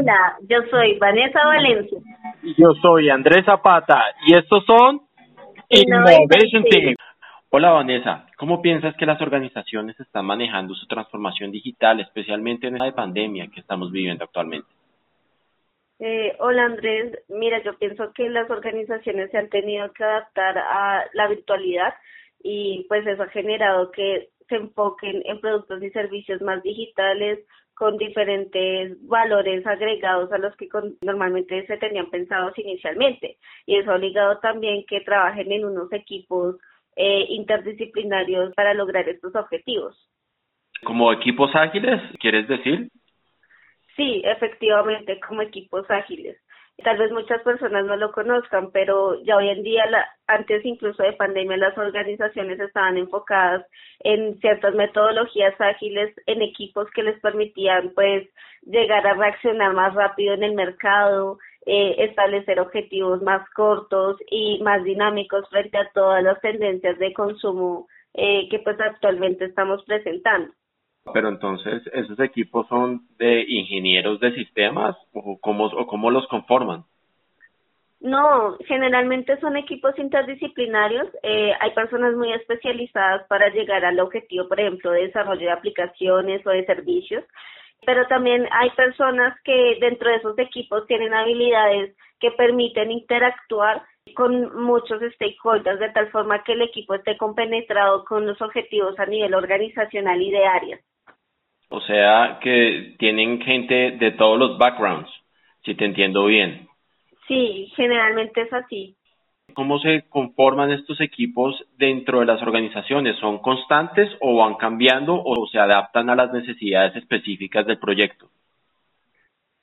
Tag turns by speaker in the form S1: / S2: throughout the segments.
S1: Hola, yo soy Vanessa Valencia.
S2: Yo soy Andrés Zapata y estos son Innovation Team. Hola Vanessa, ¿cómo piensas que las organizaciones están manejando su transformación digital, especialmente en esta pandemia que estamos viviendo actualmente?
S1: Eh, hola Andrés, mira, yo pienso que las organizaciones se han tenido que adaptar a la virtualidad y pues eso ha generado que se enfoquen en productos y servicios más digitales con diferentes valores agregados a los que normalmente se tenían pensados inicialmente y eso ha obligado también que trabajen en unos equipos eh, interdisciplinarios para lograr estos objetivos.
S2: ¿Como equipos ágiles, quieres decir?
S1: Sí, efectivamente, como equipos ágiles. Tal vez muchas personas no lo conozcan, pero ya hoy en día, la, antes incluso de pandemia, las organizaciones estaban enfocadas en ciertas metodologías ágiles, en equipos que les permitían pues llegar a reaccionar más rápido en el mercado, eh, establecer objetivos más cortos y más dinámicos frente a todas las tendencias de consumo eh, que pues actualmente estamos presentando.
S2: Pero entonces, ¿esos equipos son de ingenieros de sistemas o cómo, o cómo los conforman?
S1: No, generalmente son equipos interdisciplinarios. Eh, hay personas muy especializadas para llegar al objetivo, por ejemplo, de desarrollo de aplicaciones o de servicios pero también hay personas que dentro de esos equipos tienen habilidades que permiten interactuar con muchos stakeholders de tal forma que el equipo esté compenetrado con los objetivos a nivel organizacional y de área.
S2: O sea que tienen gente de todos los backgrounds, si te entiendo bien.
S1: Sí, generalmente es así.
S2: ¿Cómo se conforman estos equipos dentro de las organizaciones? ¿Son constantes o van cambiando o se adaptan a las necesidades específicas del proyecto?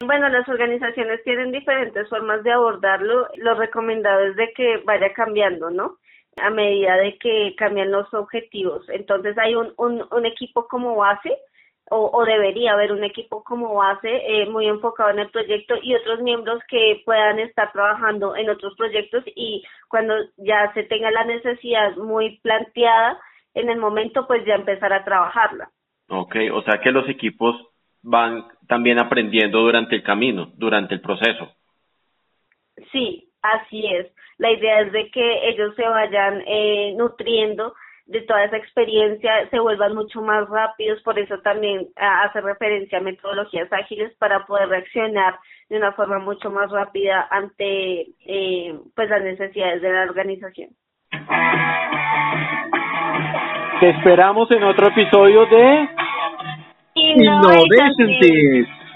S1: Bueno, las organizaciones tienen diferentes formas de abordarlo. Lo recomendado es de que vaya cambiando, ¿no? A medida de que cambian los objetivos. Entonces hay un, un, un equipo como base o, o, debería haber un equipo como base eh, muy enfocado en el proyecto y otros miembros que puedan estar trabajando en otros proyectos y cuando ya se tenga la necesidad muy planteada en el momento pues ya empezar a trabajarla.
S2: Ok, o sea que los equipos van también aprendiendo durante el camino, durante el proceso.
S1: Sí, así es. La idea es de que ellos se vayan eh, nutriendo de toda esa experiencia se vuelvan mucho más rápidos, por eso también ah, hace referencia a metodologías ágiles para poder reaccionar de una forma mucho más rápida ante eh, pues las necesidades de la organización.
S2: Te esperamos en otro episodio de
S1: Innovation